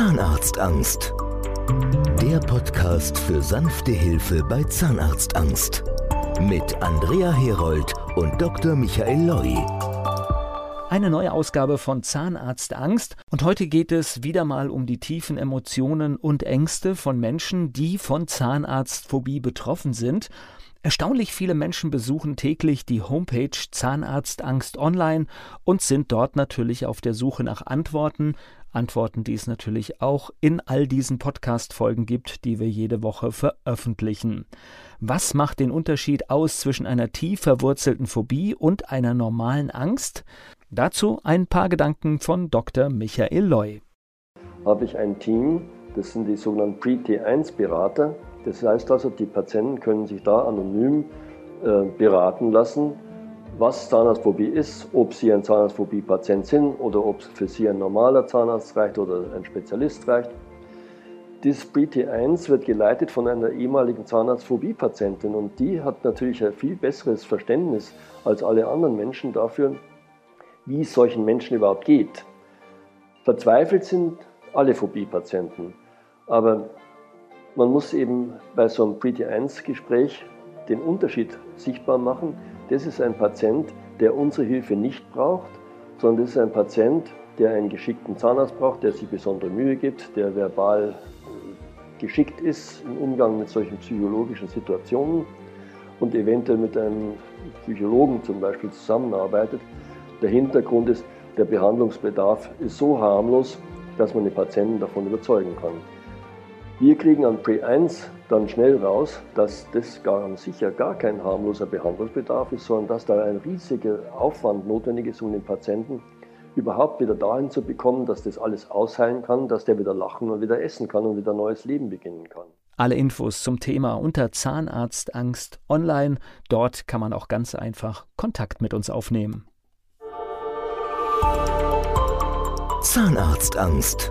Zahnarztangst. Der Podcast für sanfte Hilfe bei Zahnarztangst. Mit Andrea Herold und Dr. Michael Loi. Eine neue Ausgabe von Zahnarztangst und heute geht es wieder mal um die tiefen Emotionen und Ängste von Menschen, die von Zahnarztphobie betroffen sind Erstaunlich viele Menschen besuchen täglich die Homepage Zahnarztangst online und sind dort natürlich auf der Suche nach Antworten. Antworten, die es natürlich auch in all diesen Podcast-Folgen gibt, die wir jede Woche veröffentlichen. Was macht den Unterschied aus zwischen einer tief verwurzelten Phobie und einer normalen Angst? Dazu ein paar Gedanken von Dr. Michael Loy. Habe ich ein Team, das sind die sogenannten Pre-T1-Berater, das heißt also, die Patienten können sich da anonym äh, beraten lassen, was Zahnarztphobie ist, ob sie ein Zahnarztphobie-Patient sind oder ob für sie ein normaler Zahnarzt reicht oder ein Spezialist reicht. Dieses BT1 wird geleitet von einer ehemaligen Zahnarztphobie-Patientin und die hat natürlich ein viel besseres Verständnis als alle anderen Menschen dafür, wie es solchen Menschen überhaupt geht. Verzweifelt sind alle Phobie-Patienten, aber man muss eben bei so einem Pretty-1-Gespräch den Unterschied sichtbar machen. Das ist ein Patient, der unsere Hilfe nicht braucht, sondern das ist ein Patient, der einen geschickten Zahnarzt braucht, der sich besondere Mühe gibt, der verbal geschickt ist im Umgang mit solchen psychologischen Situationen und eventuell mit einem Psychologen zum Beispiel zusammenarbeitet. Der Hintergrund ist, der Behandlungsbedarf ist so harmlos, dass man den Patienten davon überzeugen kann. Wir kriegen an Pre1 dann schnell raus, dass das gar sicher gar kein harmloser Behandlungsbedarf ist, sondern dass da ein riesiger Aufwand notwendig ist, um den Patienten überhaupt wieder dahin zu bekommen, dass das alles ausheilen kann, dass der wieder lachen und wieder essen kann und wieder ein neues Leben beginnen kann. Alle Infos zum Thema unter Zahnarztangst online. Dort kann man auch ganz einfach Kontakt mit uns aufnehmen. Zahnarztangst